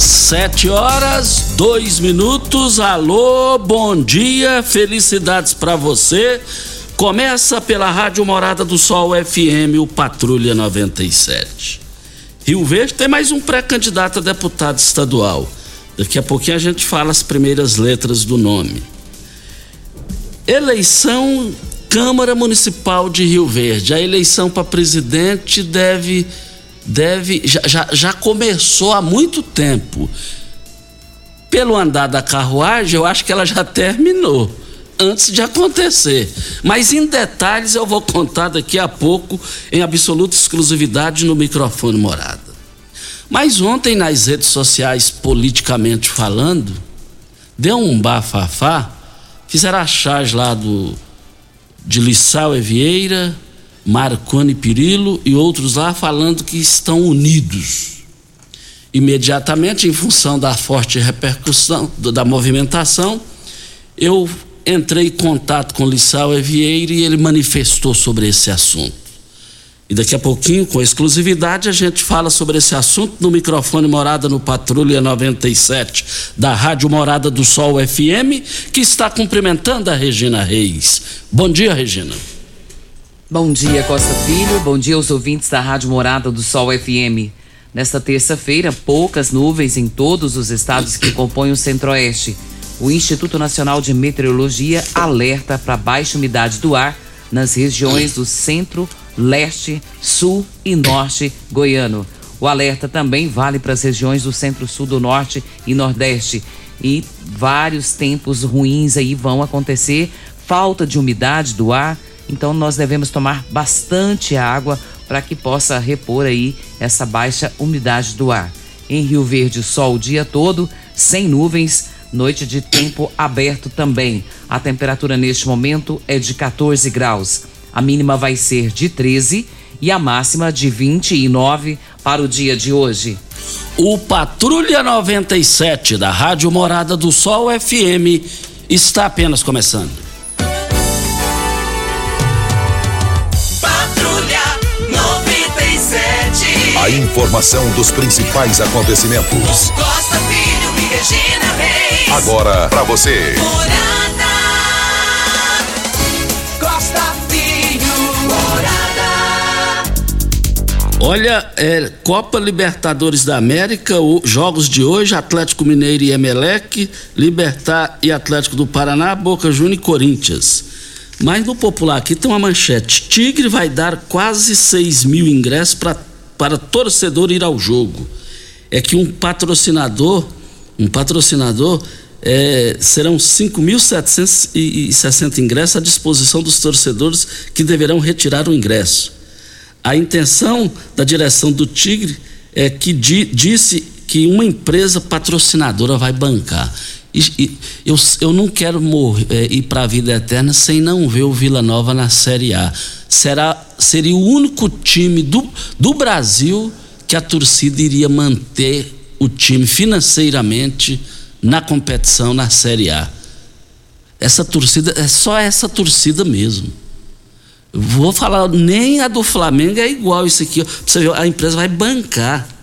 Sete horas, dois minutos. Alô, bom dia, felicidades para você. Começa pela Rádio Morada do Sol FM, o Patrulha 97. Rio Verde tem mais um pré-candidato a deputado estadual. Daqui a pouquinho a gente fala as primeiras letras do nome. Eleição Câmara Municipal de Rio Verde. A eleição para presidente deve deve já, já, já começou há muito tempo. Pelo andar da carruagem, eu acho que ela já terminou antes de acontecer. Mas em detalhes eu vou contar daqui a pouco em absoluta exclusividade no microfone morada. Mas ontem nas redes sociais, politicamente falando, deu um bafafá, fizeram a charge lá do de Lissau e Vieira, Marconi Pirillo e outros lá falando que estão unidos. Imediatamente, em função da forte repercussão da movimentação, eu entrei em contato com Lissau e Vieira e ele manifestou sobre esse assunto. E daqui a pouquinho, com exclusividade, a gente fala sobre esse assunto no microfone Morada no Patrulha 97 da Rádio Morada do Sol FM, que está cumprimentando a Regina Reis. Bom dia, Regina. Bom dia, Costa Filho. Bom dia aos ouvintes da Rádio Morada do Sol FM. Nesta terça-feira, poucas nuvens em todos os estados que compõem o Centro-Oeste. O Instituto Nacional de Meteorologia alerta para baixa umidade do ar nas regiões do centro, leste, sul e norte goiano. O alerta também vale para as regiões do centro-sul do norte e nordeste. E vários tempos ruins aí vão acontecer, falta de umidade do ar, então nós devemos tomar bastante água para que possa repor aí essa baixa umidade do ar. Em Rio Verde, sol o dia todo, sem nuvens, noite de tempo aberto também. A temperatura neste momento é de 14 graus. A mínima vai ser de 13 e a máxima de 29 para o dia de hoje. O Patrulha 97 da Rádio Morada do Sol FM está apenas começando. A informação dos principais acontecimentos. Costa Filho e Regina Reis. Agora para você. Morada. Costa Filho, morada. Olha, é, Copa Libertadores da América, o- jogos de hoje, Atlético Mineiro e Emelec, Libertar e Atlético do Paraná, Boca Juniors e Corinthians. Mas no popular aqui tem uma manchete. Tigre vai dar quase 6 mil ingressos pra, para torcedor ir ao jogo. É que um patrocinador, um patrocinador, é, serão 5.760 ingressos à disposição dos torcedores que deverão retirar o ingresso. A intenção da direção do Tigre é que di- disse que uma empresa patrocinadora vai bancar. E, e, eu, eu não quero morrer, é, ir para a vida eterna sem não ver o Vila Nova na Série A. Será, seria o único time do, do Brasil que a torcida iria manter o time financeiramente na competição na Série A. Essa torcida, é só essa torcida mesmo. Vou falar, nem a do Flamengo é igual isso aqui. Você ver, a empresa vai bancar.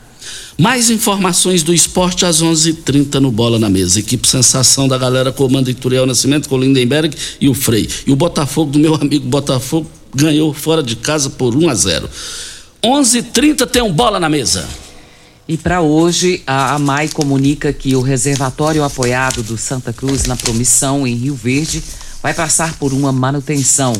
Mais informações do esporte às 11:30 h 30 no Bola na Mesa. Equipe Sensação da galera comanda Ituriel Nascimento com o Lindenberg e o Frei. E o Botafogo do meu amigo Botafogo ganhou fora de casa por 1 a 0. 11:30 tem um Bola na Mesa. E para hoje, a AMAI comunica que o reservatório apoiado do Santa Cruz na Promissão, em Rio Verde, vai passar por uma manutenção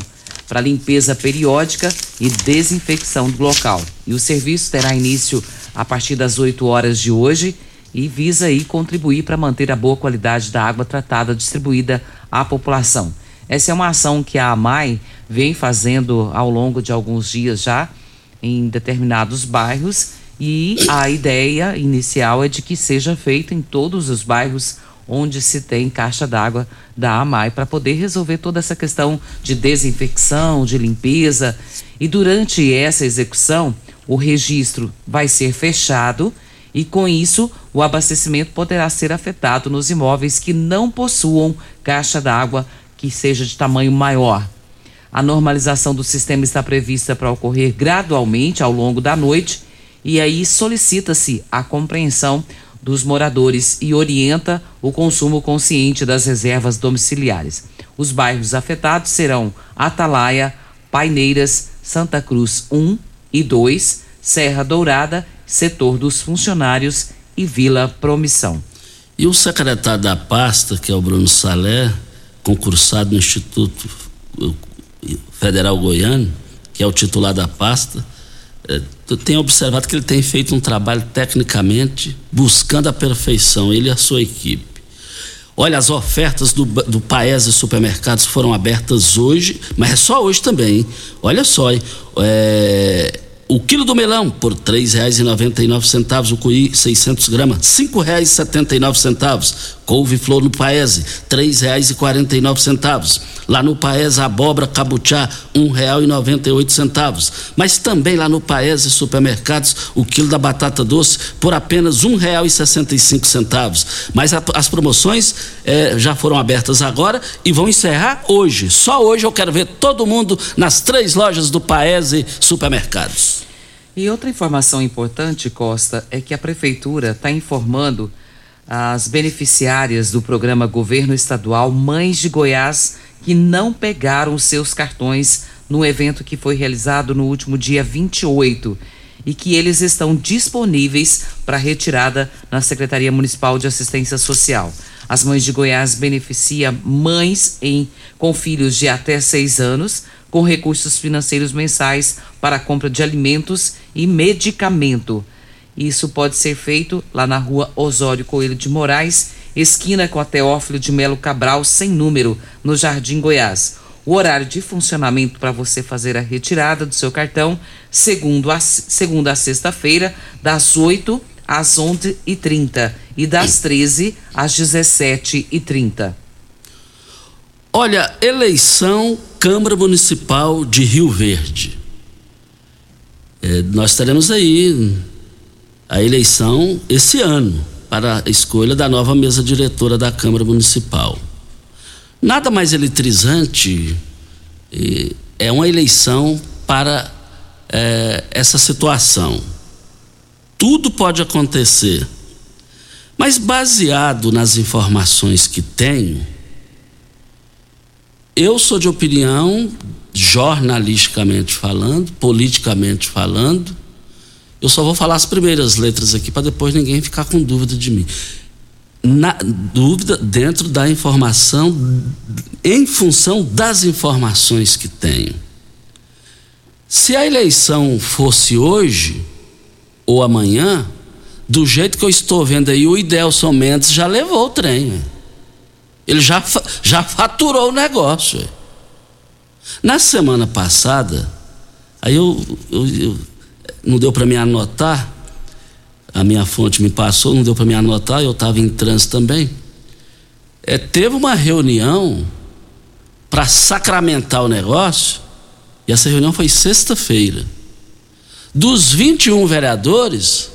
para limpeza periódica e desinfecção do local. E o serviço terá início a partir das 8 horas de hoje e visa aí contribuir para manter a boa qualidade da água tratada distribuída à população. Essa é uma ação que a AMAI vem fazendo ao longo de alguns dias já em determinados bairros e a ideia inicial é de que seja feito em todos os bairros onde se tem caixa d'água da AMAI para poder resolver toda essa questão de desinfecção, de limpeza. E durante essa execução, o registro vai ser fechado e com isso o abastecimento poderá ser afetado nos imóveis que não possuam caixa d'água que seja de tamanho maior. A normalização do sistema está prevista para ocorrer gradualmente ao longo da noite e aí solicita-se a compreensão dos moradores e orienta o consumo consciente das reservas domiciliares. Os bairros afetados serão Atalaia, Paineiras, Santa Cruz 1 e 2, Serra Dourada, Setor dos Funcionários e Vila Promissão. E o secretário da pasta, que é o Bruno Salé, concursado no Instituto Federal Goiano, que é o titular da pasta, tenho observado que ele tem feito um trabalho tecnicamente buscando a perfeição, ele e a sua equipe. Olha, as ofertas do, do Paese Supermercados foram abertas hoje, mas é só hoje também. Hein? Olha só, hein? É, o quilo do melão por R$ 3,99, o cuí 600 gramas, R$ 5,79. Couve-flor no Paese, R$ 3,49. Lá no Paese, abóbora cabuchá, R$ 1,98. Mas também lá no Paese Supermercados, o quilo da batata doce por apenas R$ 1,65. Mas a, as promoções eh, já foram abertas agora e vão encerrar hoje. Só hoje eu quero ver todo mundo nas três lojas do Paese Supermercados. E outra informação importante, Costa, é que a Prefeitura está informando as beneficiárias do programa Governo Estadual Mães de Goiás que não pegaram seus cartões no evento que foi realizado no último dia 28 e que eles estão disponíveis para retirada na Secretaria Municipal de Assistência Social. As Mães de Goiás beneficia mães em, com filhos de até seis anos com recursos financeiros mensais para a compra de alimentos e medicamento. Isso pode ser feito lá na rua Osório Coelho de Moraes, esquina com a Teófilo de Melo Cabral, sem número, no Jardim Goiás. O horário de funcionamento para você fazer a retirada do seu cartão, segundo a, segunda a sexta-feira, das 8 às 11h30 e das 13 às 17h30. Olha, eleição Câmara Municipal de Rio Verde. É, nós teremos aí a eleição esse ano para a escolha da nova mesa diretora da Câmara Municipal. Nada mais eletrizante é uma eleição para é, essa situação. Tudo pode acontecer, mas baseado nas informações que tenho, eu sou de opinião, jornalisticamente falando, politicamente falando, eu só vou falar as primeiras letras aqui para depois ninguém ficar com dúvida de mim. Na dúvida dentro da informação, em função das informações que tenho. Se a eleição fosse hoje ou amanhã, do jeito que eu estou vendo aí, o Idelson Mendes já levou o trem. Ele já, já faturou o negócio. Na semana passada, aí eu, eu, eu não deu para me anotar, a minha fonte me passou, não deu para me anotar, eu estava em trânsito também. É, teve uma reunião para sacramentar o negócio, e essa reunião foi sexta-feira. Dos 21 vereadores,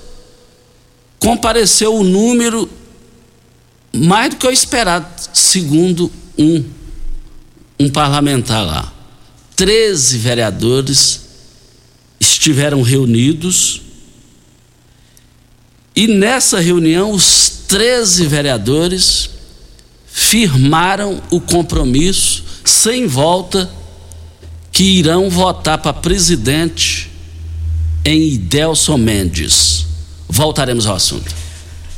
compareceu o número mais do que o esperado, segundo um, um parlamentar lá. 13 vereadores estiveram reunidos e nessa reunião os 13 vereadores firmaram o compromisso sem volta que irão votar para presidente em Idelson Mendes. Voltaremos ao assunto.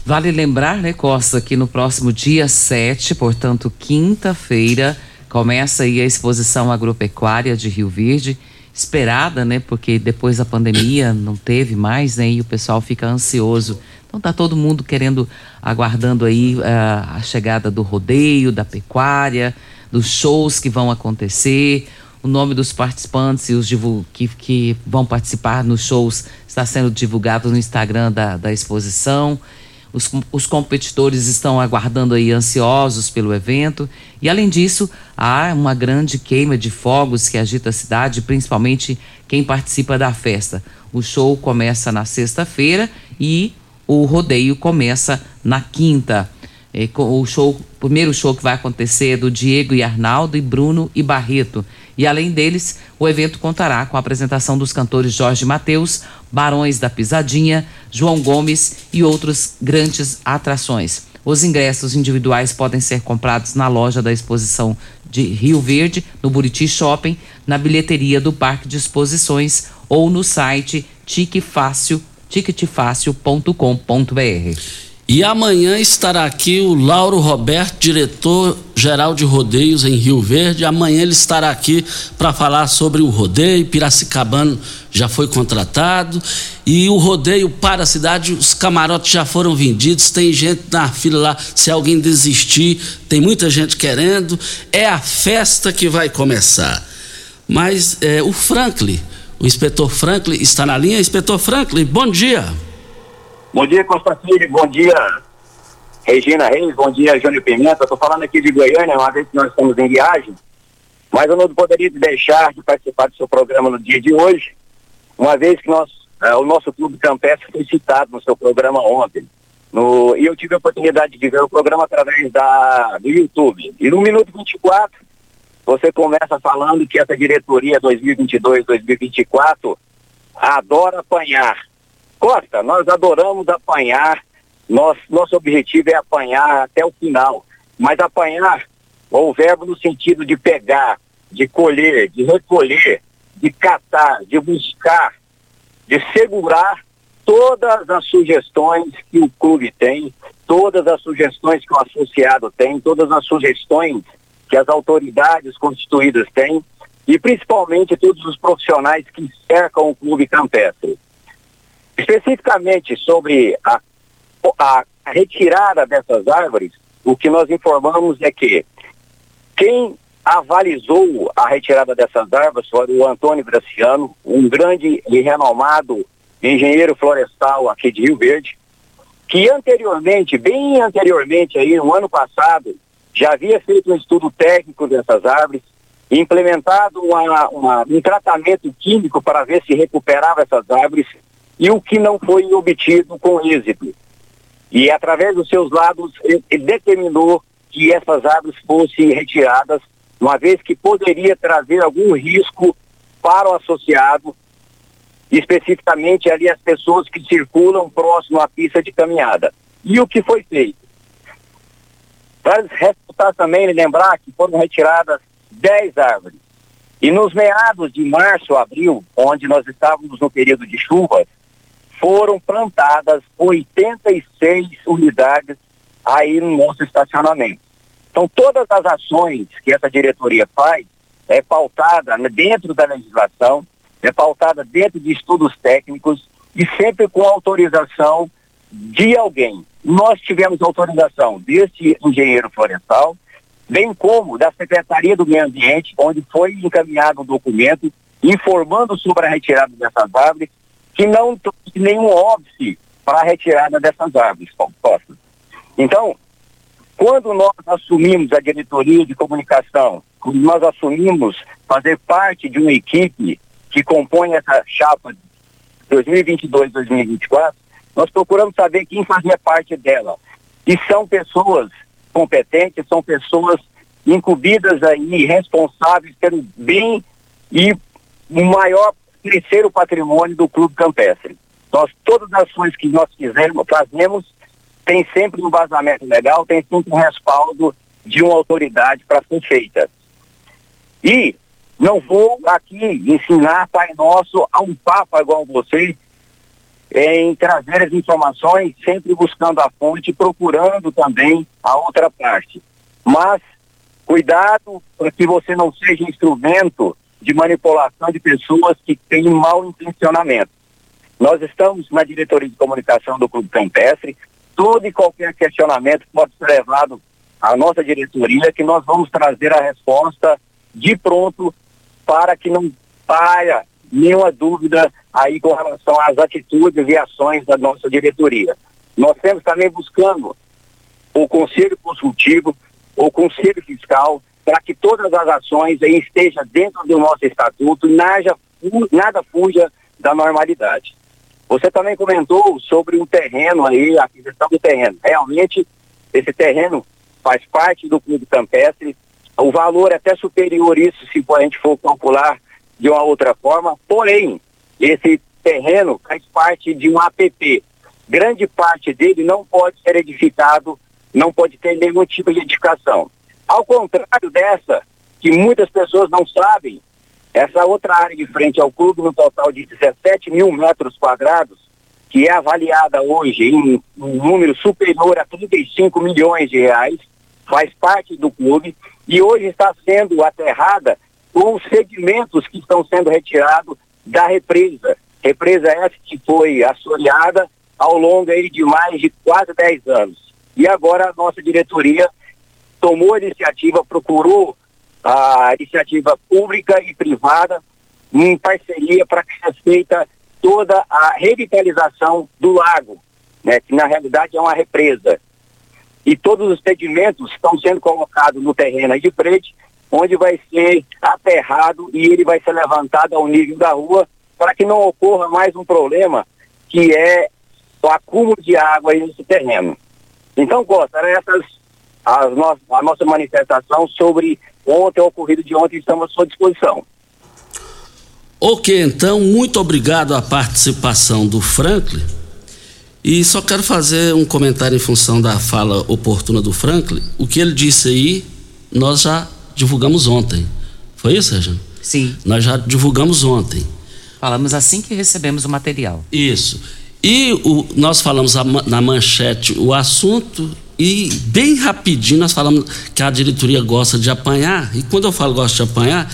Vale lembrar, né, Costa, que no próximo dia 7, portanto, quinta-feira, começa aí a exposição agropecuária de Rio Verde, esperada, né, porque depois da pandemia não teve mais, né, e o pessoal fica ansioso. Então tá todo mundo querendo, aguardando aí uh, a chegada do rodeio, da pecuária, dos shows que vão acontecer, o nome dos participantes e os que, que vão participar nos shows está sendo divulgado no Instagram da, da exposição. Os, os, competidores estão aguardando aí ansiosos pelo evento. E além disso, há uma grande queima de fogos que agita a cidade, principalmente quem participa da festa. O show começa na sexta-feira e o rodeio começa na quinta. É, o show, primeiro show que vai acontecer é do Diego e Arnaldo e Bruno e Barreto. E além deles, o evento contará com a apresentação dos cantores Jorge Mateus, Barões da Pisadinha, João Gomes e outras grandes atrações. Os ingressos individuais podem ser comprados na loja da exposição de Rio Verde, no Buriti Shopping, na bilheteria do Parque de Exposições ou no site ticketfácil.com.br. E amanhã estará aqui o Lauro Roberto, diretor-geral de rodeios em Rio Verde. Amanhã ele estará aqui para falar sobre o rodeio. Piracicabano já foi contratado. E o rodeio para a cidade, os camarotes já foram vendidos. Tem gente na fila lá. Se alguém desistir, tem muita gente querendo. É a festa que vai começar. Mas é, o Franklin, o inspetor Franklin, está na linha. Inspetor Franklin, bom dia. Bom dia, Constantino. Bom dia, Regina Reis. Bom dia, Júnior Pimenta. Estou falando aqui de Goiânia, uma vez que nós estamos em viagem. Mas eu não poderia deixar de participar do seu programa no dia de hoje, uma vez que nós, é, o nosso Clube Campestre foi citado no seu programa ontem. No, e eu tive a oportunidade de ver o programa através da, do YouTube. E no minuto 24, você começa falando que essa diretoria 2022-2024 adora apanhar Costa, nós adoramos apanhar, nosso, nosso objetivo é apanhar até o final, mas apanhar, o verbo no sentido de pegar, de colher, de recolher, de catar, de buscar, de segurar todas as sugestões que o clube tem, todas as sugestões que o associado tem, todas as sugestões que as autoridades constituídas têm e principalmente todos os profissionais que cercam o clube campestre. Especificamente sobre a, a retirada dessas árvores, o que nós informamos é que quem avalizou a retirada dessas árvores foi o Antônio Graciano, um grande e renomado engenheiro florestal aqui de Rio Verde, que anteriormente, bem anteriormente aí, no ano passado, já havia feito um estudo técnico dessas árvores, implementado uma, uma, um tratamento químico para ver se recuperava essas árvores e o que não foi obtido com êxito. E através dos seus lados, ele determinou que essas árvores fossem retiradas, uma vez que poderia trazer algum risco para o associado, especificamente ali as pessoas que circulam próximo à pista de caminhada. E o que foi feito? Para ressaltar também lembrar que foram retiradas 10 árvores. E nos meados de março, abril, onde nós estávamos no período de chuvas, foram plantadas 86 unidades aí no nosso estacionamento. Então, todas as ações que essa diretoria faz é pautada dentro da legislação, é pautada dentro de estudos técnicos e sempre com autorização de alguém. Nós tivemos autorização deste engenheiro florestal, bem como da Secretaria do Meio Ambiente, onde foi encaminhado um documento informando sobre a retirada dessas árvores que não trouxe nenhum óbice para a retirada dessas árvores, Costa. Então, quando nós assumimos a diretoria de comunicação, quando nós assumimos fazer parte de uma equipe que compõe essa chapa 2022-2024, nós procuramos saber quem fazia parte dela. E são pessoas competentes, são pessoas incumbidas aí, responsáveis pelo bem e o maior crescer o patrimônio do Clube Campestre. Nós, todas as ações que nós fizemos, fazemos, tem sempre um vazamento legal, tem sempre um respaldo de uma autoridade para ser feita. E não vou aqui ensinar Pai Nosso a um papa igual você, em trazer as informações, sempre buscando a fonte, procurando também a outra parte. Mas cuidado para que você não seja instrumento de manipulação de pessoas que têm mau intencionamento. Nós estamos na diretoria de comunicação do Clube Campestre, todo e qualquer questionamento pode ser levado à nossa diretoria, que nós vamos trazer a resposta de pronto para que não paia nenhuma dúvida aí com relação às atitudes e ações da nossa diretoria. Nós temos também buscando o Conselho Consultivo, o Conselho Fiscal, para que todas as ações aí estejam dentro do nosso estatuto, nada, nada fuja da normalidade. Você também comentou sobre o terreno aí, a aquisição do terreno. Realmente, esse terreno faz parte do Clube Campestre. O valor é até superior isso se a gente for calcular de uma outra forma. Porém, esse terreno faz parte de um APP. Grande parte dele não pode ser edificado, não pode ter nenhum tipo de edificação. Ao contrário dessa, que muitas pessoas não sabem, essa outra área de frente ao clube, no total de 17 mil metros quadrados, que é avaliada hoje em um número superior a 35 milhões de reais, faz parte do clube e hoje está sendo aterrada com os sedimentos que estão sendo retirados da represa. Represa essa que foi assoreada ao longo aí de mais de quase 10 anos. E agora a nossa diretoria tomou a iniciativa, procurou a iniciativa pública e privada em parceria para que seja feita toda a revitalização do lago, né, que na realidade é uma represa. E todos os sedimentos estão sendo colocados no terreno de frente onde vai ser aterrado e ele vai ser levantado ao nível da rua para que não ocorra mais um problema que é o acúmulo de água nesse terreno. Então, Costa, essas as no a nossa manifestação sobre ontem, o ocorrido de ontem, estamos à sua disposição. Ok, então, muito obrigado à participação do Franklin. E só quero fazer um comentário em função da fala oportuna do Franklin. O que ele disse aí, nós já divulgamos ontem. Foi isso, Regina? Sim. Nós já divulgamos ontem. Falamos assim que recebemos o material. Isso. E o, nós falamos a, na manchete o assunto e bem rapidinho nós falamos que a diretoria gosta de apanhar. E quando eu falo gosta de apanhar,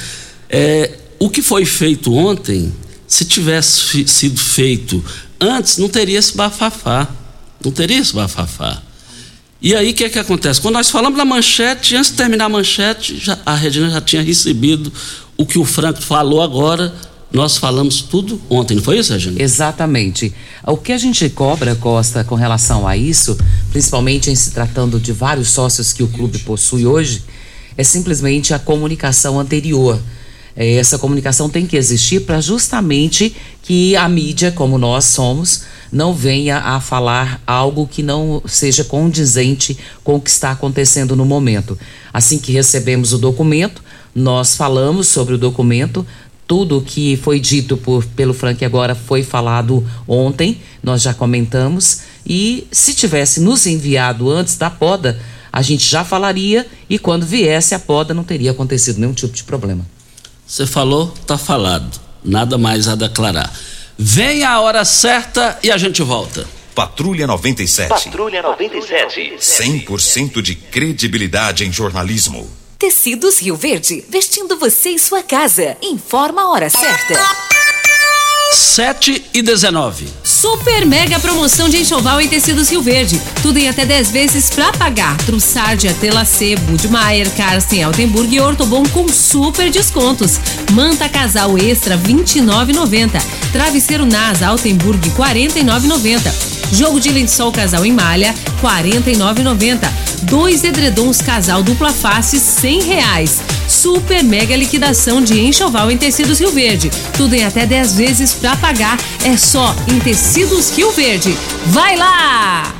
é, o que foi feito ontem, se tivesse sido feito antes, não teria esse bafafá. Não teria esse bafafá. E aí o que, é que acontece? Quando nós falamos da manchete, antes de terminar a manchete, já, a Regina já tinha recebido o que o Franco falou agora. Nós falamos tudo ontem, não foi isso, Regina? Exatamente. O que a gente cobra, Costa, com relação a isso, principalmente em se tratando de vários sócios que o clube possui hoje, é simplesmente a comunicação anterior. É, essa comunicação tem que existir para justamente que a mídia, como nós somos, não venha a falar algo que não seja condizente com o que está acontecendo no momento. Assim que recebemos o documento, nós falamos sobre o documento, tudo o que foi dito por, pelo Frank agora foi falado ontem, nós já comentamos, e se tivesse nos enviado antes da poda, a gente já falaria e quando viesse a poda não teria acontecido nenhum tipo de problema. Você falou, tá falado. Nada mais a declarar. Vem a hora certa e a gente volta. Patrulha 97. Patrulha 97. 100% de credibilidade em jornalismo. Tecidos Rio Verde, vestindo você e sua casa. Informa a hora certa. 7 e 19. Super mega promoção de enxoval em tecidos Rio Verde. Tudo em até 10 vezes pra pagar. Trussardia, Telacê, Budmeier, Carsten, Altenburg e Ortobon com super descontos. Manta casal extra 29,90. Travesseiro Nasa Altenburg 49,90. Jogo de lençol casal em malha, R$ 49,90. Dois edredons casal dupla face, R$ reais. Super mega liquidação de enxoval em tecidos Rio Verde. Tudo em até 10 vezes para pagar. É só em Tecidos Rio Verde. Vai lá!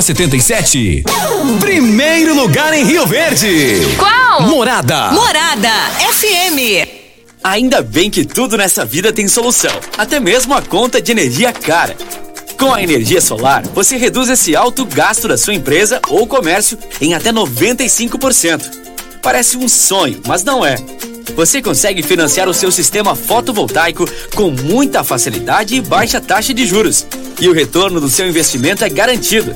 a 77. Primeiro lugar em Rio Verde. Qual? Morada. Morada FM. Ainda bem que tudo nessa vida tem solução, até mesmo a conta de energia cara. Com a energia solar, você reduz esse alto gasto da sua empresa ou comércio em até 95%. Parece um sonho, mas não é. Você consegue financiar o seu sistema fotovoltaico com muita facilidade e baixa taxa de juros. E o retorno do seu investimento é garantido.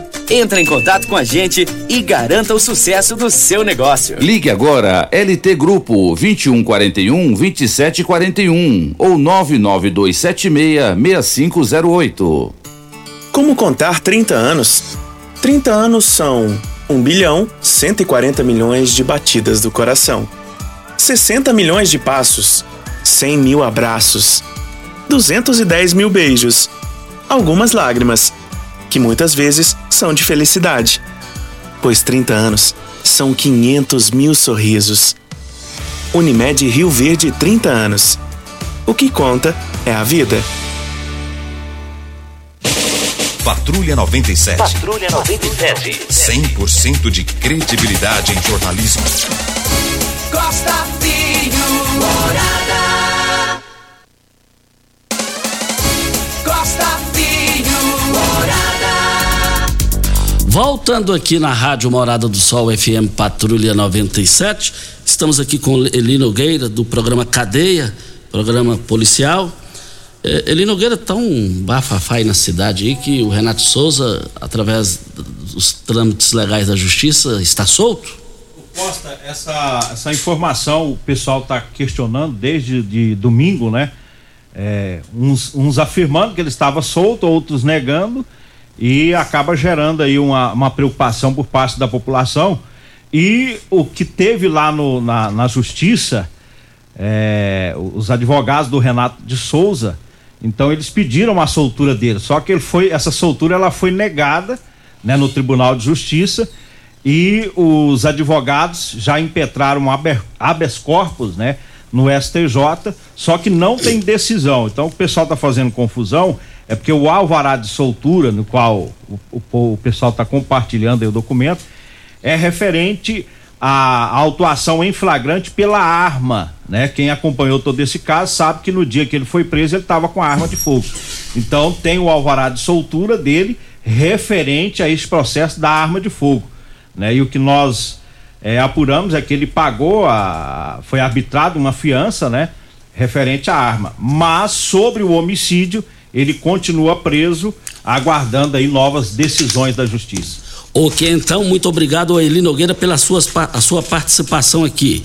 Entre em contato com a gente e garanta o sucesso do seu negócio. Ligue agora LT Grupo 2141 2741 ou 99276 6508. Como contar 30 anos? 30 anos são 1 bilhão 140 milhões de batidas do coração, 60 milhões de passos, 100 mil abraços, 210 mil beijos, algumas lágrimas, que muitas vezes são de felicidade, pois 30 anos são 500 mil sorrisos. Unimed Rio Verde 30 anos. O que conta é a vida. Patrulha 97. Patrulha 97. 100% de credibilidade em jornalismo. Costa Filho, morada. Voltando aqui na Rádio Morada do Sol FM Patrulha 97, estamos aqui com Eli Nogueira do programa Cadeia, programa policial. É, Eli Nogueira tá um bafafá aí na cidade aí que o Renato Souza, através dos trâmites legais da justiça, está solto? Costa, essa, essa informação o pessoal está questionando desde de domingo, né? É, uns, uns afirmando que ele estava solto, outros negando, e acaba gerando aí uma, uma preocupação por parte da população. E o que teve lá no, na, na justiça, é, os advogados do Renato de Souza, então eles pediram a soltura dele, só que ele foi, essa soltura ela foi negada né, no Tribunal de Justiça e os advogados já impetraram um habeas corpus, né, no STJ, só que não tem decisão. Então o pessoal está fazendo confusão é porque o alvará de soltura, no qual o, o- o pessoal está compartilhando o documento, é referente à autuação em flagrante pela arma, né? Quem acompanhou todo esse caso sabe que no dia que ele foi preso ele estava com a arma de fogo. Então tem o alvará de soltura dele referente a esse processo da arma de fogo, né? E o que nós eh, apuramos é que ele pagou a, foi arbitrado uma fiança, né? Referente à arma, mas sobre o homicídio ele continua preso, aguardando aí novas decisões da justiça. Ok, então, muito obrigado, Eli Nogueira, pela suas, a sua participação aqui.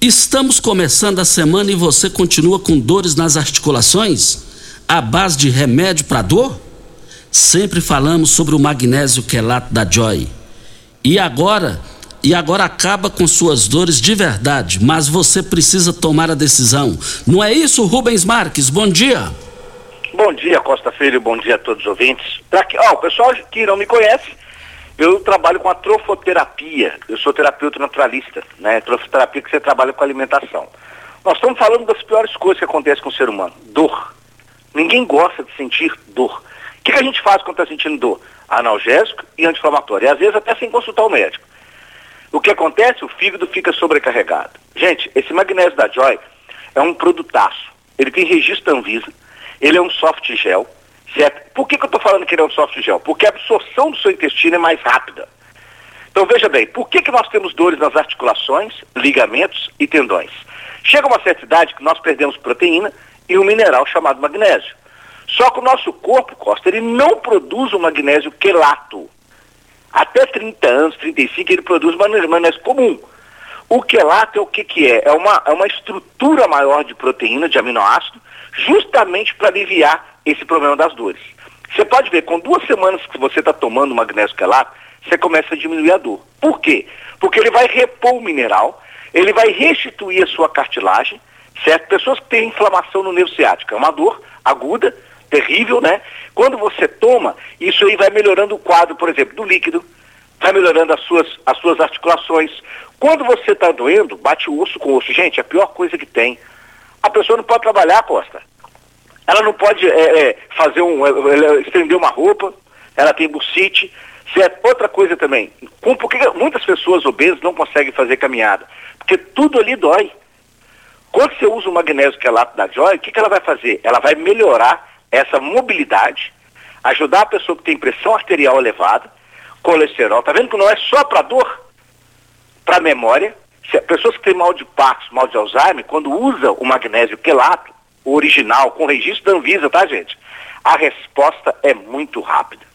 Estamos começando a semana e você continua com dores nas articulações? À base de remédio para dor? Sempre falamos sobre o magnésio quelato da Joy. E agora, e agora acaba com suas dores de verdade, mas você precisa tomar a decisão. Não é isso, Rubens Marques? Bom dia. Bom dia, Costa Filho, bom dia a todos os ouvintes. Pra que, ó, o pessoal que não me conhece, eu trabalho com a trofoterapia. Eu sou terapeuta naturalista, né? Trofoterapia que você trabalha com alimentação. Nós estamos falando das piores coisas que acontecem com o ser humano: dor. Ninguém gosta de sentir dor. O que, que a gente faz quando está sentindo dor? Analgésico e anti-inflamatório. E às vezes até sem consultar o médico. O que acontece? O fígado fica sobrecarregado. Gente, esse magnésio da Joy é um produtaço. Ele tem registro Anvisa, ele é um soft gel, certo? Por que, que eu estou falando que ele é um soft gel? Porque a absorção do seu intestino é mais rápida. Então veja bem, por que, que nós temos dores nas articulações, ligamentos e tendões? Chega uma certa idade que nós perdemos proteína e um mineral chamado magnésio. Só que o nosso corpo, Costa, ele não produz o magnésio quelato. Até 30 anos, 35, ele produz magnésio comum. O quelato é o que, que é? É uma, é uma estrutura maior de proteína, de aminoácido, justamente para aliviar esse problema das dores. Você pode ver, com duas semanas que você está tomando magnésio quelato, você começa a diminuir a dor. Por quê? Porque ele vai repor o mineral, ele vai restituir a sua cartilagem, certo? Pessoas que têm inflamação no nervo ciático, é uma dor aguda, terrível, né? Quando você toma, isso aí vai melhorando o quadro, por exemplo, do líquido, vai melhorando as suas, as suas articulações. Quando você está doendo, bate o osso com osso. Gente, é a pior coisa que tem. A pessoa não pode trabalhar, Costa. Ela não pode é, é, fazer um, é, estender uma roupa, ela tem bucite. Certo? Outra coisa também, com, por que muitas pessoas obesas não conseguem fazer caminhada? Porque tudo ali dói. Quando você usa o magnésio quelato da Joy, o que, que ela vai fazer? Ela vai melhorar essa mobilidade, ajudar a pessoa que tem pressão arterial elevada, colesterol. Tá vendo que não é só para dor, para memória. Se, pessoas que têm mal de Parkinson, mal de Alzheimer, quando usa o magnésio quelato, o original, com registro da Anvisa, tá, gente? A resposta é muito rápida.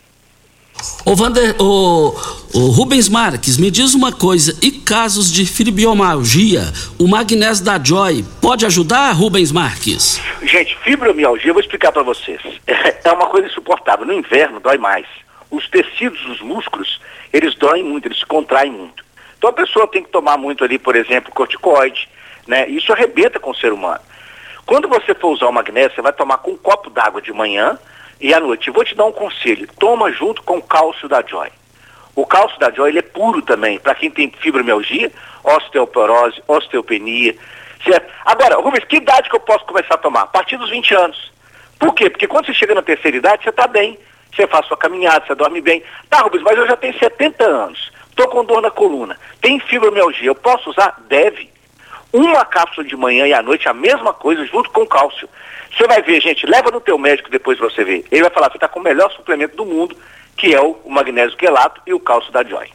Ô, Vander, ô, ô, Rubens Marques, me diz uma coisa, e casos de fibromialgia, o magnésio da Joy pode ajudar, Rubens Marques? Gente, fibromialgia, eu vou explicar para vocês. É uma coisa insuportável. No inverno dói mais. Os tecidos, os músculos, eles doem muito, eles se contraem muito. Então a pessoa tem que tomar muito ali, por exemplo, corticoide, né? Isso arrebenta com o ser humano. Quando você for usar o magnésio, você vai tomar com um copo d'água de manhã e à noite. Vou te dar um conselho: toma junto com o cálcio da Joy. O cálcio da Joy ele é puro também, para quem tem fibromialgia, osteoporose, osteopenia. Certo? Agora, Rubens, que idade que eu posso começar a tomar? A partir dos 20 anos. Por quê? Porque quando você chega na terceira idade, você está bem. Você faz sua caminhada, você dorme bem. Tá, Rubens, mas eu já tenho 70 anos. Estou com dor na coluna. Tem fibromialgia. Eu posso usar? Deve. Uma cápsula de manhã e à noite, a mesma coisa, junto com cálcio. Você vai ver, gente, leva no teu médico depois pra você ver. Ele vai falar, você está com o melhor suplemento do mundo, que é o, magnésio quelato e o cálcio da Joy.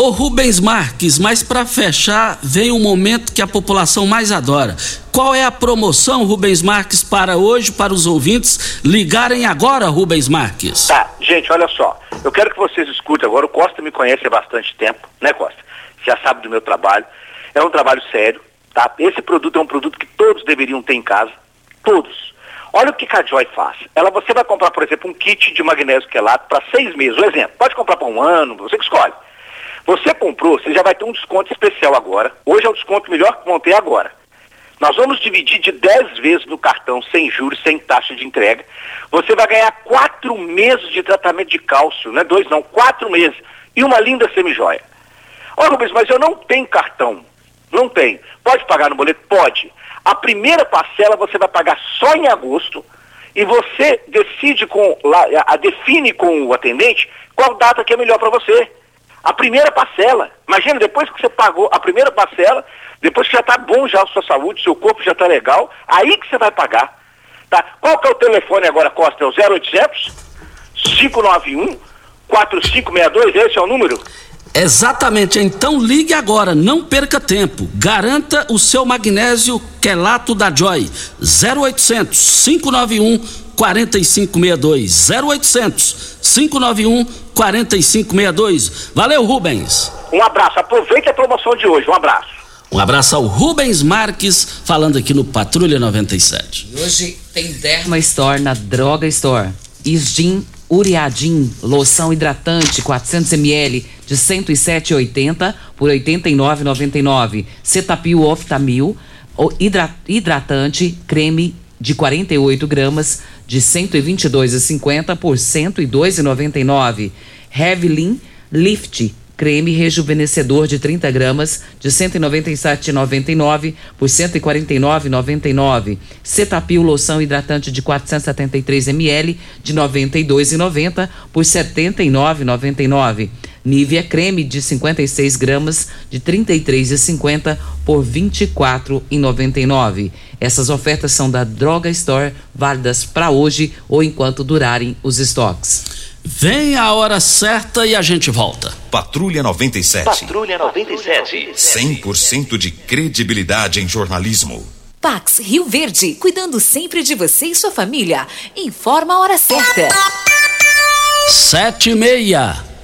Ô Rubens Marques, mas para fechar, vem um momento que a população mais adora. Qual é a promoção, Rubens Marques, para hoje, para os ouvintes ligarem agora, Rubens Marques? Tá, gente, olha só. Eu quero que vocês escutem agora. O Costa me conhece há bastante tempo, né, Costa? Já sabe do meu trabalho. É um trabalho sério, tá? Esse produto é um produto que todos deveriam ter em casa. Todos. Olha o que a Joy faz. Ela, você vai comprar, por exemplo, um kit de magnésio quelato para seis meses. Um exemplo. Pode comprar para um ano, você que escolhe. Você comprou, você já vai ter um desconto especial agora. Hoje é o desconto melhor que vão ter agora. Nós vamos dividir de 10 vezes no cartão, sem juros, sem taxa de entrega. Você vai ganhar quatro meses de tratamento de cálcio, não é dois não, quatro meses. E uma linda semijoia. Ó, oh, Rubens, mas eu não tenho cartão. Não tem. Pode pagar no boleto? Pode. A primeira parcela você vai pagar só em agosto e você decide com, a, define com o atendente qual data que é melhor para você. A primeira parcela. Imagina, depois que você pagou a primeira parcela, depois que já está bom já a sua saúde, seu corpo já está legal, aí que você vai pagar. Tá? Qual que é o telefone agora, Costa? É o 0800 591 4562, esse é o número? Exatamente, então ligue agora, não perca tempo. Garanta o seu magnésio quelato da Joy. 0800 591 4562. 0800 591 4562. Valeu, Rubens. Um abraço, aproveite a promoção de hoje. Um abraço. Um abraço ao Rubens Marques, falando aqui no Patrulha 97. E hoje tem Derma Store na Droga Store. Isgin Uriadin, loção hidratante 400 ml de 107,80 por 89,99. Cetapil Oftamil, hidratante creme de 48 gramas de 122,50 por 102,99. Heavy Lift creme rejuvenescedor de 30 gramas de 197,99 por 149,99. Cetapil loção hidratante de 473 ml de 92,90 por 79,99. Nivea creme de 56 gramas de 33,50 por 24,99. Essas ofertas são da Droga Store, válidas para hoje ou enquanto durarem os estoques. Vem a hora certa e a gente volta. Patrulha 97. Patrulha 97. 100% de credibilidade em jornalismo. Pax Rio Verde, cuidando sempre de você e sua família. Informa a hora certa. Sete e meia.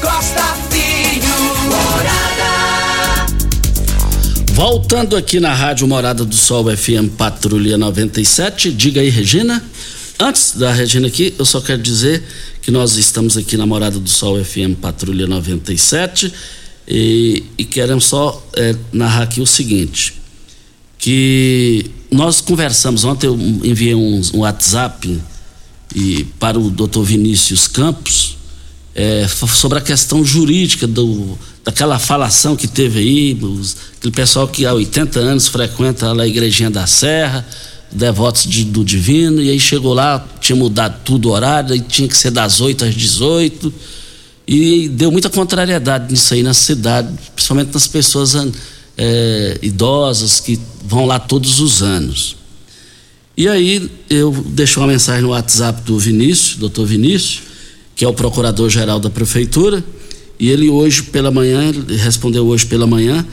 Costa Filho, Morada. Voltando aqui na Rádio Morada do Sol FM Patrulha 97, diga aí, Regina. Antes da Regina aqui, eu só quero dizer que nós estamos aqui na Morada do Sol FM Patrulha 97 e, e queremos só é, narrar aqui o seguinte: que nós conversamos ontem, eu enviei um, um WhatsApp e, para o doutor Vinícius Campos é, sobre a questão jurídica do, daquela falação que teve aí, os, aquele pessoal que há 80 anos frequenta lá a Igrejinha da Serra, devotos de, do Divino, e aí chegou lá, tinha mudado tudo o horário, e tinha que ser das 8 às 18, e deu muita contrariedade nisso aí na cidade, principalmente nas pessoas é, idosas que vão lá todos os anos. E aí eu deixei uma mensagem no WhatsApp do Vinícius, doutor Vinícius, que é o procurador-geral da prefeitura, e ele hoje pela manhã, ele respondeu hoje pela manhã,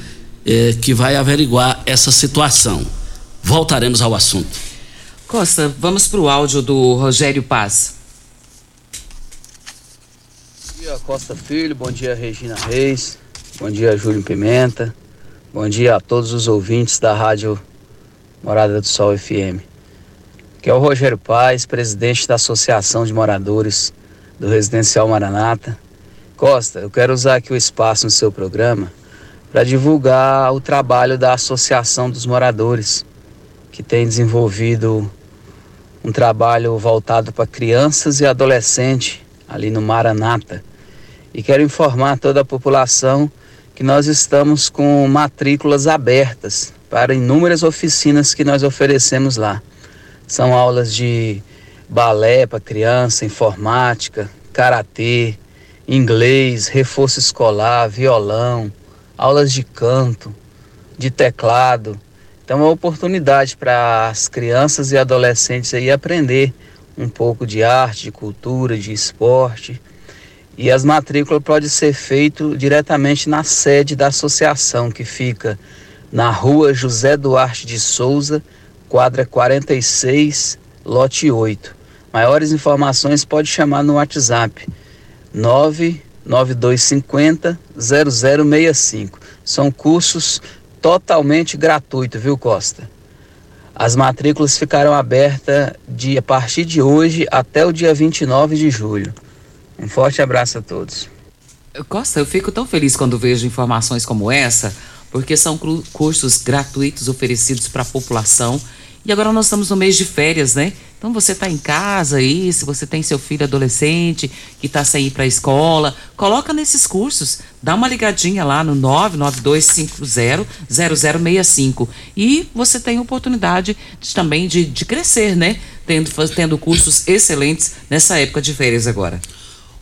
é, que vai averiguar essa situação. Voltaremos ao assunto. Costa, vamos para o áudio do Rogério Paz. Bom dia, Costa Filho. Bom dia, Regina Reis. Bom dia, Júlio Pimenta. Bom dia a todos os ouvintes da Rádio Morada do Sol FM. Que é o Rogério Paz, presidente da Associação de Moradores do Residencial Maranata. Costa, eu quero usar aqui o espaço no seu programa para divulgar o trabalho da Associação dos Moradores, que tem desenvolvido um trabalho voltado para crianças e adolescentes ali no Maranata. E quero informar toda a população que nós estamos com matrículas abertas para inúmeras oficinas que nós oferecemos lá. São aulas de balé para criança, informática, karatê, inglês, reforço escolar, violão, aulas de canto, de teclado. Então é uma oportunidade para as crianças e adolescentes aí aprender um pouco de arte, de cultura, de esporte. E as matrículas podem ser feitas diretamente na sede da associação, que fica na rua José Duarte de Souza, quadra 46, lote 8. Maiores informações pode chamar no WhatsApp 99250 0065. São cursos totalmente gratuitos, viu, Costa? As matrículas ficarão abertas de, a partir de hoje até o dia 29 de julho. Um forte abraço a todos. Costa, eu fico tão feliz quando vejo informações como essa, porque são cursos gratuitos oferecidos para a população. E agora nós estamos no mês de férias, né? Então você está em casa aí, se você tem seu filho adolescente que está sem ir para a escola, coloca nesses cursos, dá uma ligadinha lá no 992500065 e você tem oportunidade de, também de, de crescer, né? Tendo, tendo cursos excelentes nessa época de férias agora.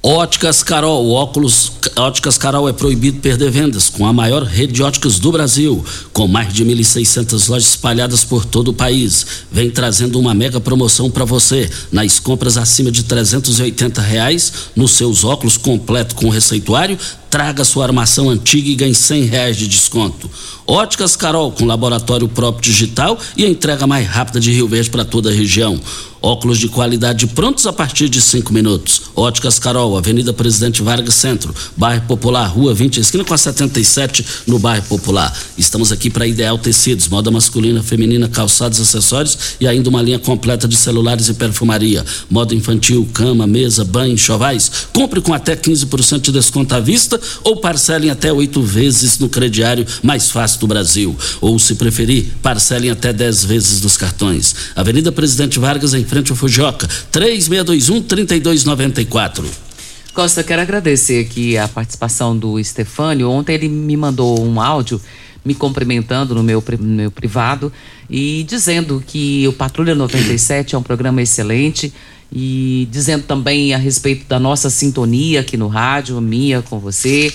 Óticas Carol, óculos Óticas Carol é proibido perder vendas com a maior rede de óticas do Brasil, com mais de 1.600 lojas espalhadas por todo o país. Vem trazendo uma mega promoção para você nas compras acima de 380 reais nos seus óculos completo com receituário. Traga sua armação antiga e ganhe 100 reais de desconto. Óticas Carol, com laboratório próprio digital e a entrega mais rápida de Rio Verde para toda a região. Óculos de qualidade prontos a partir de cinco minutos. Óticas Carol, Avenida Presidente Vargas Centro, Bairro Popular, Rua 20, esquina com a 77, no Bairro Popular. Estamos aqui para Ideal Tecidos, moda masculina, feminina, calçados, acessórios e ainda uma linha completa de celulares e perfumaria. Moda infantil, cama, mesa, banho, chovais. Compre com até 15% de desconto à vista ou parcelem até oito vezes no crediário mais fácil do Brasil. Ou, se preferir, parcelem até 10 vezes nos cartões. Avenida Presidente Vargas, em frente ao Fujoca, 3621-3294. Costa, quero agradecer aqui a participação do Stefânio. Ontem ele me mandou um áudio me cumprimentando no meu, no meu privado e dizendo que o Patrulha 97 é um programa excelente e dizendo também a respeito da nossa sintonia aqui no rádio, minha com você,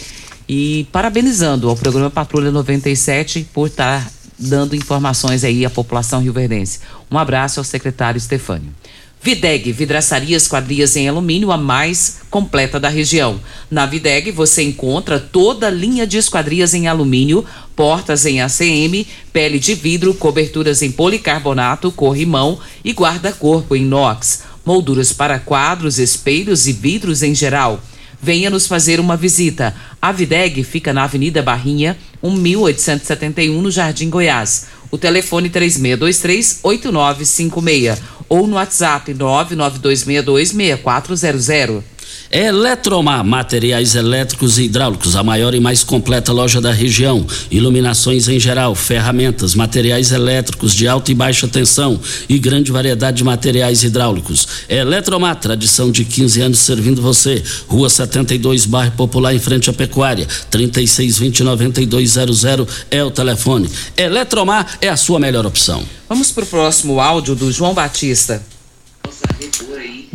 e parabenizando ao programa Patrulha 97 por estar dando informações aí à população rioverdense. Um abraço ao secretário Stefânio. Videg, vidraçaria esquadrias em alumínio, a mais completa da região. Na Videg você encontra toda a linha de esquadrias em alumínio, portas em ACM, pele de vidro, coberturas em policarbonato, corrimão e guarda-corpo em inox, molduras para quadros, espelhos e vidros em geral. Venha nos fazer uma visita. A Videg fica na Avenida Barrinha, 1871, no Jardim Goiás. O telefone 3623-8956 ou no WhatsApp 992626400. Eletromar, materiais elétricos e hidráulicos, a maior e mais completa loja da região. Iluminações em geral, ferramentas, materiais elétricos de alta e baixa tensão e grande variedade de materiais hidráulicos. Eletromar, tradição de 15 anos servindo você. Rua 72, bairro Popular, em frente à Pecuária. 3620-9200 é o telefone. Eletromar é a sua melhor opção. Vamos para o próximo áudio do João Batista.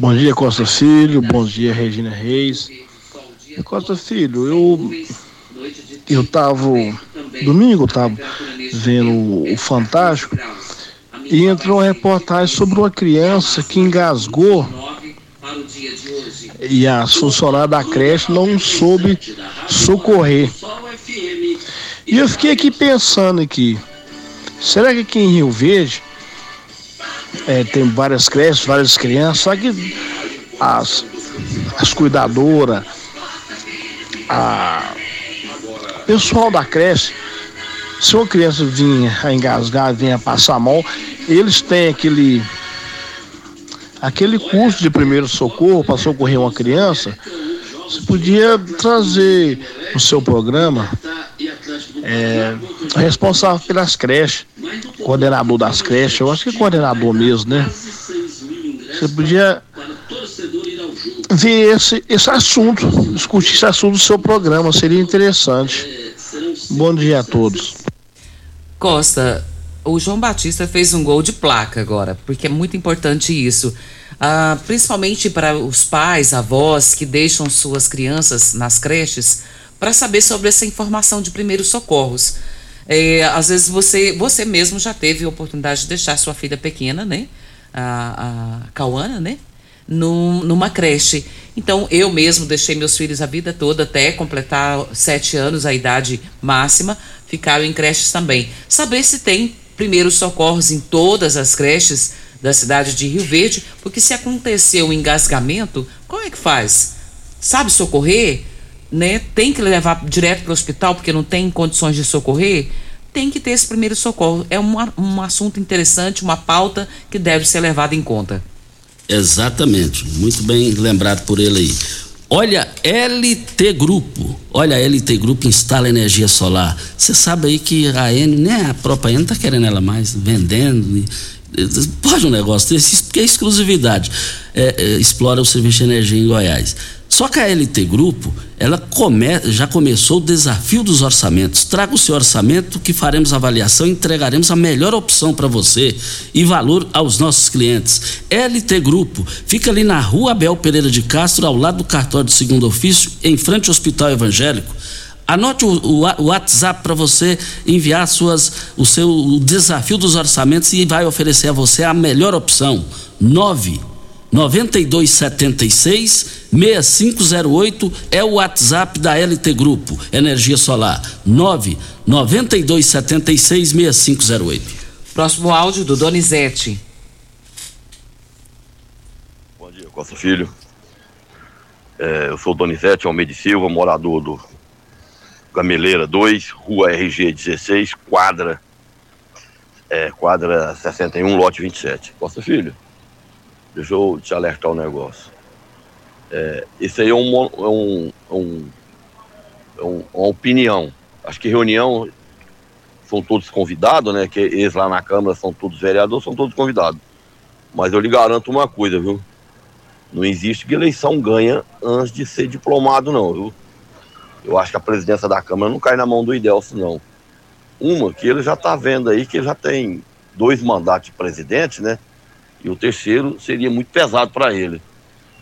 Bom dia, Costa Filho. Bom dia, Regina Reis. Costa Filho, eu eu tava domingo tava vendo o Fantástico e entrou uma reportagem sobre uma criança que engasgou e a funcionária da creche não soube socorrer. E eu fiquei aqui pensando aqui, será que aqui em Rio Verde é, tem várias creches, várias crianças, só que as, as cuidadoras, a pessoal da creche, se uma criança vinha a engasgar, vinha a passar mal, eles têm aquele aquele curso de primeiro socorro para socorrer uma criança, você podia trazer no seu programa é, responsável pelas creches, coordenador das creches, eu acho que é coordenador mesmo, né? Você podia ver esse, esse assunto, discutir esse assunto do seu programa, seria interessante. Bom dia a todos. Costa, o João Batista fez um gol de placa agora, porque é muito importante isso. Ah, principalmente para os pais, avós que deixam suas crianças nas creches, para saber sobre essa informação de primeiros socorros. É, às vezes você, você mesmo já teve a oportunidade de deixar sua filha pequena, né? A, a Cauana, né? Num, numa creche. Então, eu mesmo deixei meus filhos a vida toda, até completar sete anos, a idade máxima, ficaram em creches também. Saber se tem primeiros socorros em todas as creches da cidade de Rio Verde, porque se acontecer um engasgamento, como é que faz? Sabe socorrer? Né? Tem que levar direto para o hospital porque não tem condições de socorrer? Tem que ter esse primeiro socorro. É um, um assunto interessante, uma pauta que deve ser levada em conta. Exatamente, muito bem lembrado por ele aí. Olha, LT Grupo. Olha, LT Grupo instala energia solar. Você sabe aí que a N, né, a própria N tá querendo ela mais, vendendo. Pode um negócio desse, porque é exclusividade. É, é, explora o serviço de energia em Goiás. Só que a LT Grupo, ela come, já começou o desafio dos orçamentos. Traga o seu orçamento que faremos avaliação e entregaremos a melhor opção para você e valor aos nossos clientes. LT Grupo, fica ali na rua Abel Pereira de Castro, ao lado do cartório de segundo ofício, em frente ao Hospital Evangélico. Anote o, o, o WhatsApp para você enviar suas, o seu o desafio dos orçamentos e vai oferecer a você a melhor opção. 9 9276 6508 é o WhatsApp da LT Grupo Energia Solar. 9 9276 6508. Próximo áudio do Donizete. Bom dia, Costa Filho. É, eu sou Donizete Almeida Silva, morador do Gameleira 2, Rua RG 16, quadra, é, quadra 61, lote 27. Costa Filho, deixa eu te alertar um negócio. É, isso aí é, é, um, é um, é um, uma opinião. Acho que reunião são todos convidados, né? Que eles lá na Câmara são todos vereadores, são todos convidados. Mas eu lhe garanto uma coisa, viu? Não existe que eleição ganha antes de ser diplomado, não, viu? Eu acho que a presidência da Câmara não cai na mão do Idelso, não. Uma, que ele já está vendo aí que ele já tem dois mandatos de presidente, né? E o terceiro seria muito pesado para ele.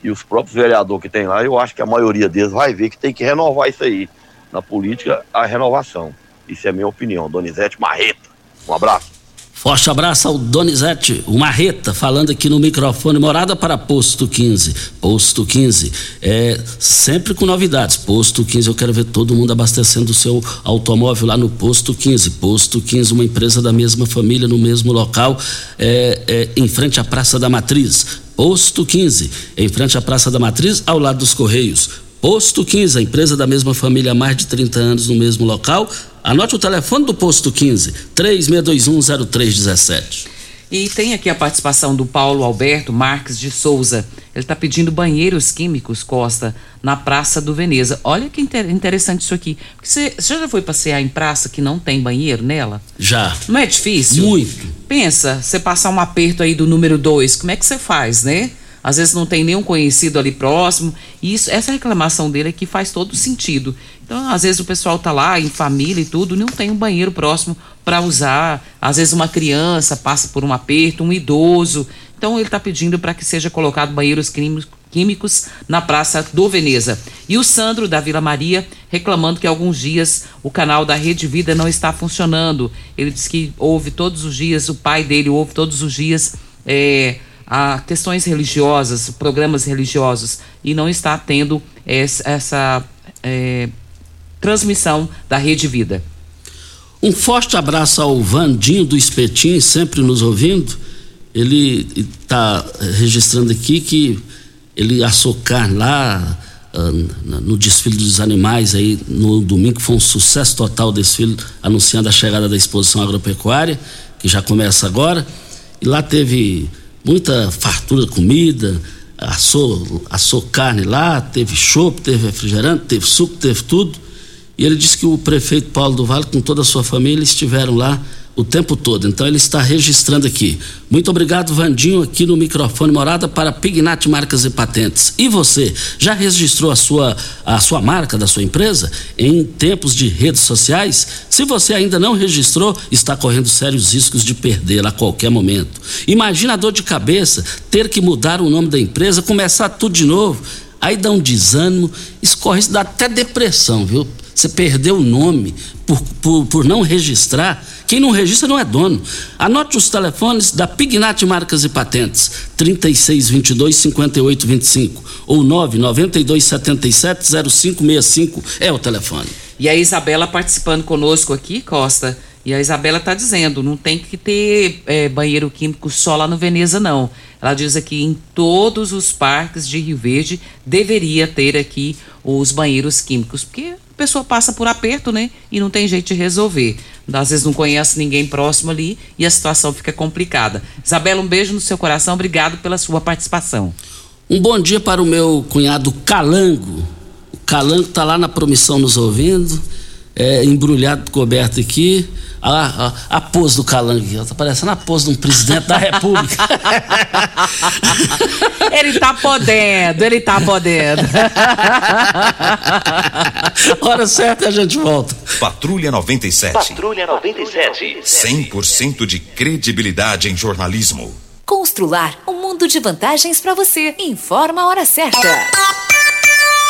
E os próprios vereadores que tem lá, eu acho que a maioria deles vai ver que tem que renovar isso aí. Na política, a renovação. Isso é a minha opinião. Donizete Marreta. Um abraço. Forte abraço ao Donizete, Marreta, falando aqui no microfone, morada para Posto 15. Posto 15, é sempre com novidades. Posto 15, eu quero ver todo mundo abastecendo o seu automóvel lá no Posto 15. Posto 15, uma empresa da mesma família, no mesmo local, é, é, em frente à Praça da Matriz. Posto 15, em frente à Praça da Matriz, ao lado dos Correios. Posto 15, a empresa da mesma família há mais de 30 anos no mesmo local. Anote o telefone do Posto 15, 36210317. E tem aqui a participação do Paulo Alberto Marques de Souza. Ele está pedindo banheiros químicos, Costa, na Praça do Veneza. Olha que interessante isso aqui. Você já foi passear em praça que não tem banheiro nela? Já. Não é difícil? Muito. Pensa, você passar um aperto aí do número 2, como é que você faz, né? às vezes não tem nenhum conhecido ali próximo. E isso, essa reclamação dele é que faz todo sentido. Então, às vezes o pessoal tá lá em família e tudo, não tem um banheiro próximo para usar. Às vezes uma criança passa por um aperto, um idoso. Então ele está pedindo para que seja colocado banheiros químicos na Praça do Veneza. E o Sandro da Vila Maria reclamando que alguns dias o canal da Rede Vida não está funcionando. Ele diz que ouve todos os dias, o pai dele ouve todos os dias. É, questões religiosas, programas religiosos, e não está tendo essa, essa é, transmissão da Rede Vida. Um forte abraço ao Vandinho do Espetim, sempre nos ouvindo. Ele está registrando aqui que ele assou carne lá uh, no desfile dos animais aí no domingo, foi um sucesso total o desfile, anunciando a chegada da exposição agropecuária, que já começa agora. E lá teve muita fartura de comida, assou, assou carne lá, teve chopp, teve refrigerante, teve suco, teve tudo. E ele disse que o prefeito Paulo do Vale, com toda a sua família, estiveram lá o tempo todo. Então ele está registrando aqui. Muito obrigado, Vandinho, aqui no microfone morada para Pignat Marcas e Patentes. E você, já registrou a sua, a sua marca da sua empresa em tempos de redes sociais? Se você ainda não registrou, está correndo sérios riscos de perdê-la a qualquer momento. Imagina a dor de cabeça, ter que mudar o nome da empresa, começar tudo de novo. Aí dá um desânimo, escorre, isso dá até depressão, viu? Você perdeu o nome por, por, por não registrar. Quem não registra não é dono. Anote os telefones da Pignat Marcas e Patentes: 3622 5825 ou 992 77 0565 é o telefone. E a Isabela participando conosco aqui, Costa. E a Isabela está dizendo, não tem que ter é, banheiro químico só lá no Veneza, não. Ela diz aqui em todos os parques de Rio Verde deveria ter aqui os banheiros químicos, porque a pessoa passa por aperto, né? E não tem jeito de resolver. Às vezes não conhece ninguém próximo ali e a situação fica complicada. Isabela, um beijo no seu coração, obrigado pela sua participação. Um bom dia para o meu cunhado Calango. O Calango está lá na promissão nos ouvindo, é, embrulhado, coberto aqui. A, a, a pose do Calango, está parecendo a pose de um presidente da República. ele tá podendo, ele tá podendo. Hora certa a gente volta. Patrulha 97. Patrulha 97. 100% de credibilidade em jornalismo. Constrular um mundo de vantagens para você. Informa a hora certa.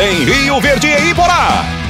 em Rio Verde e Iporá.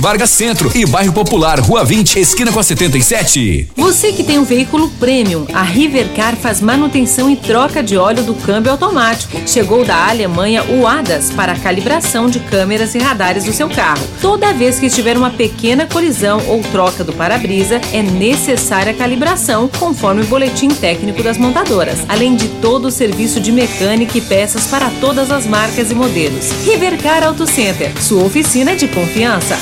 Vargas Centro e Bairro Popular, Rua 20, esquina com a 77. Você que tem um veículo premium, a Rivercar faz manutenção e troca de óleo do câmbio automático. Chegou da Alemanha o ADAS para calibração de câmeras e radares do seu carro. Toda vez que tiver uma pequena colisão ou troca do para-brisa, é necessária a calibração, conforme o boletim técnico das montadoras, além de todo o serviço de mecânica e peças para todas as marcas e modelos. Rivercar Auto Center, sua oficina de confiança.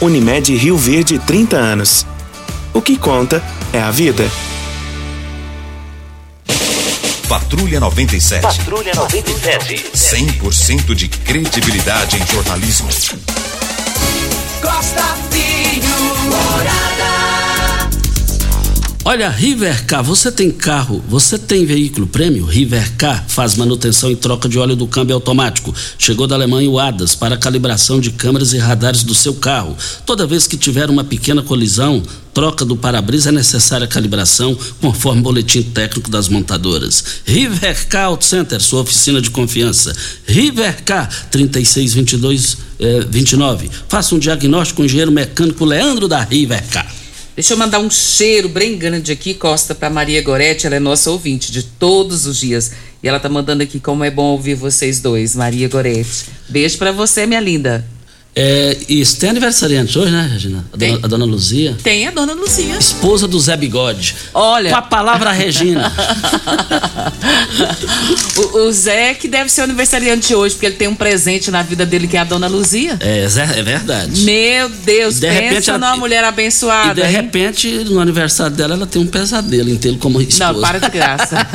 Unimed Rio Verde 30 anos. O que conta é a vida. Patrulha 97. Patrulha 97. 100% de credibilidade em jornalismo. Costa Filho, Morada. Olha, Rivercar, você tem carro, você tem veículo prêmio? Rivercar faz manutenção e troca de óleo do câmbio automático. Chegou da Alemanha o ADAS para calibração de câmeras e radares do seu carro. Toda vez que tiver uma pequena colisão, troca do para-brisa é necessária calibração, conforme boletim técnico das montadoras. Rivercar Auto Center, sua oficina de confiança. Rivercar 3622 eh, 29. Faça um diagnóstico com o engenheiro mecânico Leandro da Rivercar. Deixa eu mandar um cheiro bem grande aqui, Costa, para Maria Goretti. Ela é nossa ouvinte de todos os dias. E ela tá mandando aqui como é bom ouvir vocês dois, Maria Goretti. Beijo para você, minha linda. É, isso, tem aniversariante hoje, né, Regina? A dona, a dona Luzia. Tem a dona Luzia. Esposa do Zé Bigode. Olha. Com a palavra Regina. o, o Zé que deve ser aniversariante hoje, porque ele tem um presente na vida dele que é a dona Luzia. É, Zé- é verdade. Meu Deus, De pensa repente ela- numa mulher abençoada. E de hein? repente, no aniversário dela, ela tem um pesadelo em tê-lo como esposa. Não, para de graça.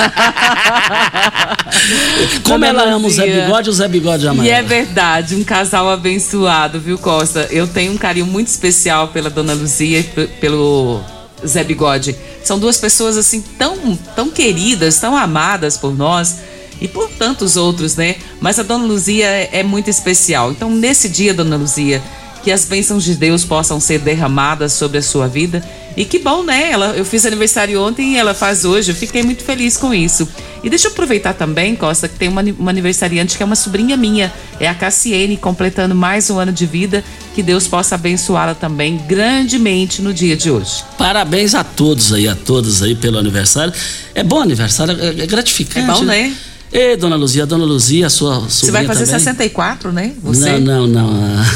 Como Dona ela ama o Zé Luzia. Bigode, o Zé Bigode ama E é ela. verdade, um casal abençoado, viu, Costa? Eu tenho um carinho muito especial pela Dona Luzia e pe- pelo Zé Bigode. São duas pessoas assim tão, tão queridas, tão amadas por nós e por tantos outros, né? Mas a Dona Luzia é, é muito especial. Então, nesse dia, Dona Luzia, que as bênçãos de Deus possam ser derramadas sobre a sua vida. E que bom, né? Ela, eu fiz aniversário ontem e ela faz hoje. Eu fiquei muito feliz com isso. E deixa eu aproveitar também, Costa, que tem uma, uma aniversariante que é uma sobrinha minha. É a Cassiene, completando mais um ano de vida. Que Deus possa abençoá-la também grandemente no dia de hoje. Parabéns a todos aí, a todas aí pelo aniversário. É bom aniversário, é, é gratificante. É bom, né? Ei, dona Luzia, dona Luzia, a sua Você vai fazer também? 64, né? Você? Não, não, não.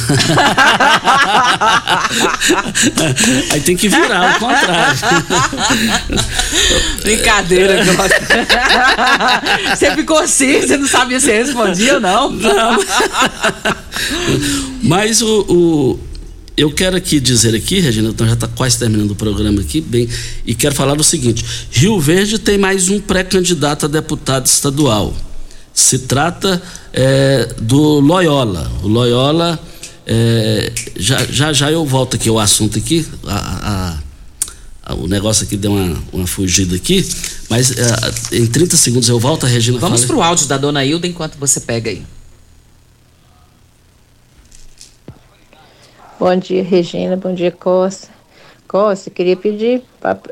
Aí tem que virar, ao contrário. Brincadeira, Costa. Você ficou assim, você não sabia se respondia ou não? Não. Mas o, o- eu quero aqui dizer aqui, Regina, então já está quase terminando o programa aqui, bem, e quero falar o seguinte: Rio Verde tem mais um pré-candidato a deputado estadual. Se trata é, do Loyola. O Loyola, é, já, já já eu volto aqui ao assunto aqui. a- a- a- o negócio aqui deu uma, uma fugida aqui, mas é, em 30 segundos eu volto, a Regina Vamos fala. pro áudio da dona Hilda enquanto você pega aí. Bom dia, Regina. Bom dia, Costa. Costa, queria pedir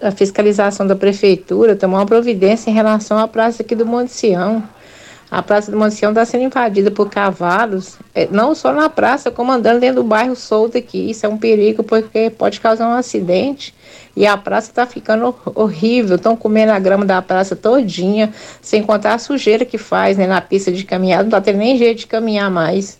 a fiscalização da prefeitura tomar uma providência em relação à praça aqui do Monte Sião. A praça do Monte Sião está sendo invadida por cavalos, eh, não só na praça, como andando dentro do bairro solto aqui. Isso é um perigo porque pode causar um acidente. E a praça está ficando hor- horrível. Estão comendo a grama da praça todinha, sem contar a sujeira que faz né, na pista de caminhada. Não está tendo nem jeito de caminhar mais.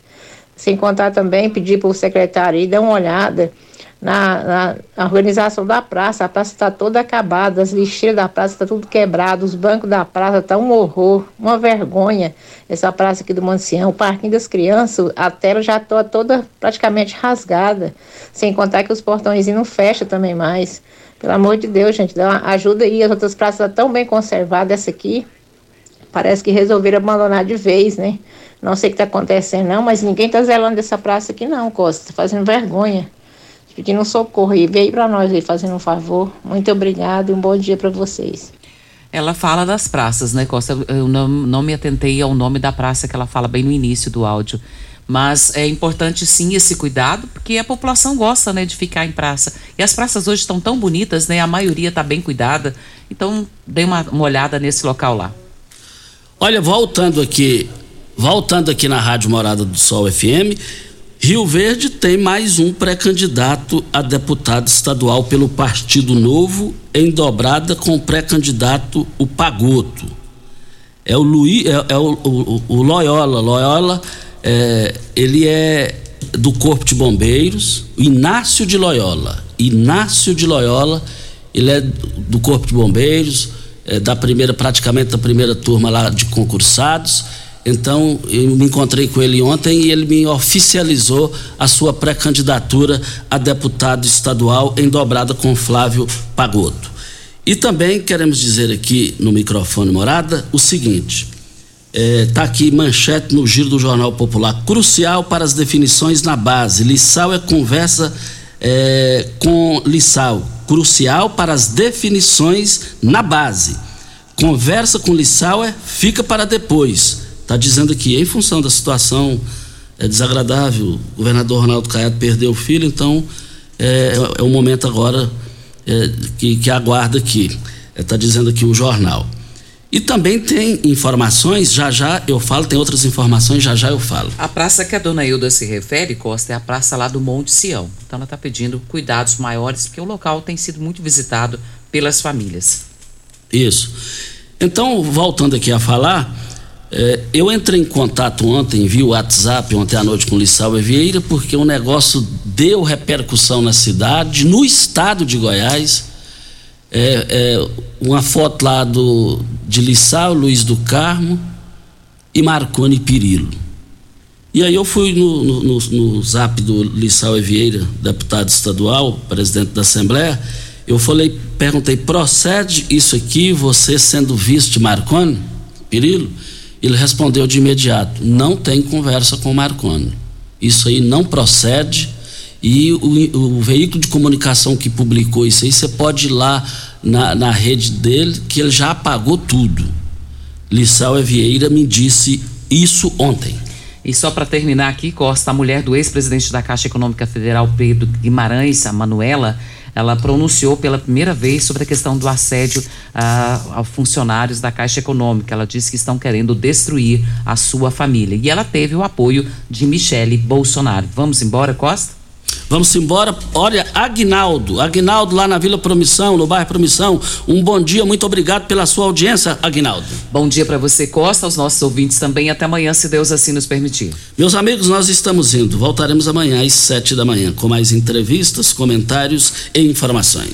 Sem contar também pedir para o secretário ir dar uma olhada na, na- organização da praça. A praça está toda acabada, as lixeiras da praça estão tudo quebrado, os bancos da praça estão um horror, uma vergonha. Essa praça aqui do Mancião, o parquinho das crianças, a tela já está toda praticamente rasgada. Sem contar que os portões não fecham também mais. Pelo amor de Deus, gente, dá ajuda aí. As outras praças estão tão bem conservadas, essa aqui. Parece que resolveram abandonar de vez, né? Não sei o que está acontecendo, não, mas ninguém está zelando dessa praça aqui, não, Costa. Tá fazendo vergonha. Pedindo socorro aí. Veio para nós aí, fazendo um favor. Muito obrigada e um bom dia para vocês. Ela fala das praças, né, Costa? Eu não, não me atentei ao nome da praça que ela fala bem no início do áudio. Mas é importante sim esse cuidado, porque a população gosta, né, de ficar em praça. E as praças hoje estão tão bonitas, né? A maioria está bem cuidada. Então, dê uma, uma olhada nesse local lá. Olha, voltando aqui, voltando aqui na Rádio Morada do Sol FM, Rio Verde tem mais um pré-candidato a deputado estadual pelo Partido Novo, em dobrada com o pré-candidato o Pagoto. É o Luiz, é, é o, o- o Loyola. Loyola, é, ele é do Corpo de Bombeiros, Inácio de Loyola. Inácio de Loyola, ele é do Corpo de Bombeiros, é da primeira, praticamente da primeira turma lá de concursados. Então, eu me encontrei com ele ontem e ele me oficializou a sua pré-candidatura a deputado estadual em dobrada com Flávio Pagoto. E também queremos dizer aqui no microfone morada o seguinte: está aqui manchete no giro do Jornal Popular. Crucial para as definições na base. Lissau é conversa é, com Lissau. crucial para as definições na base. Conversa com Lissauer fica para depois. Está dizendo aqui, em função da situação é desagradável, o governador Ronaldo Caiado perdeu o filho, então é, é o momento agora é, que, que aguarda aqui. Está dizendo aqui o jornal. E também tem informações, já já eu falo, tem outras informações, já já eu falo. A praça que a dona Hilda se refere, Costa, é a praça lá do Monte Sião. Então ela está pedindo cuidados maiores, porque o local tem sido muito visitado pelas famílias. Isso. Então, voltando aqui a falar, é, eu entrei em contato ontem, vi o WhatsApp ontem à noite com o Lissau Vieira, porque o negócio deu repercussão na cidade, no estado de Goiás é, é, uma foto lá do, de Lissau, Luiz do Carmo e Marconi Pirillo. E aí eu fui no, no, no, no zap do Lissau Vieira, deputado estadual, presidente da Assembleia, eu falei, perguntei, procede isso aqui, você sendo vice de Marconi, Pirillo? Ele respondeu de imediato, não tem conversa com Marconi. Isso aí não procede, e o, o, veículo de comunicação que publicou isso aí, você pode ir lá na, na rede dele, que ele já apagou tudo. Lissau Vieira me disse isso ontem. E só para terminar aqui, Costa, a mulher do ex-presidente da Caixa Econômica Federal, Pedro Guimarães, a Manuela, ela pronunciou pela primeira vez sobre a questão do assédio ah, a funcionários da Caixa Econômica. Ela disse que estão querendo destruir a sua família. E ela teve o apoio de Michele Bolsonaro. Vamos embora, Costa? Vamos embora. Olha, Agnaldo, Agnaldo lá na Vila Promissão, no bairro Promissão. Um bom dia, muito obrigado pela sua audiência, Agnaldo. Bom dia para você, Costa, aos nossos ouvintes também. Até amanhã, se Deus assim nos permitir. Meus amigos, nós estamos indo. Voltaremos amanhã às sete da manhã com mais entrevistas, comentários e informações.